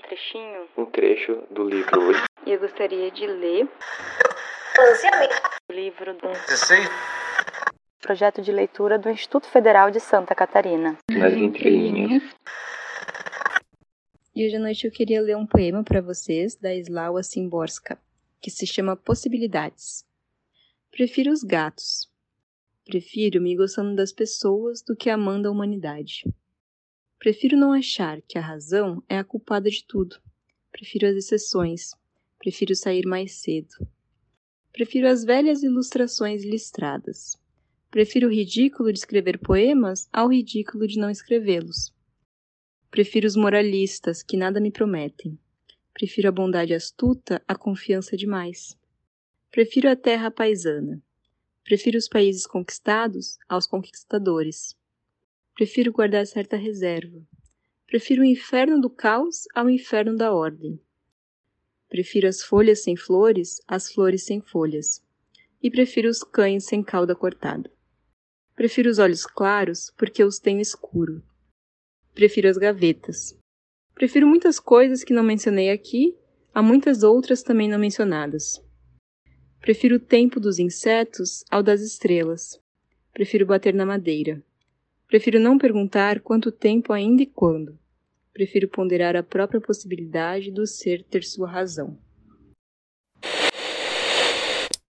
trechinho, um trecho do livro e eu gostaria de ler o livro do projeto de leitura do Instituto Federal de Santa Catarina. Nas entrelinhas. E hoje à noite eu queria ler um poema para vocês da Slawa Szymborska, que se chama Possibilidades. Prefiro os gatos. Prefiro me gostando das pessoas do que amando a humanidade. Prefiro não achar que a razão é a culpada de tudo. Prefiro as exceções. Prefiro sair mais cedo. Prefiro as velhas ilustrações listradas. Prefiro o ridículo de escrever poemas ao ridículo de não escrevê-los. Prefiro os moralistas que nada me prometem. Prefiro a bondade astuta à confiança demais. Prefiro a terra paisana. Prefiro os países conquistados aos conquistadores. Prefiro guardar certa reserva. Prefiro o inferno do caos ao inferno da ordem. Prefiro as folhas sem flores às flores sem folhas. E prefiro os cães sem cauda cortada. Prefiro os olhos claros porque os tenho escuro. Prefiro as gavetas. Prefiro muitas coisas que não mencionei aqui a muitas outras também não mencionadas. Prefiro o tempo dos insetos ao das estrelas. Prefiro bater na madeira. Prefiro não perguntar quanto tempo ainda e quando. Prefiro ponderar a própria possibilidade do ser ter sua razão.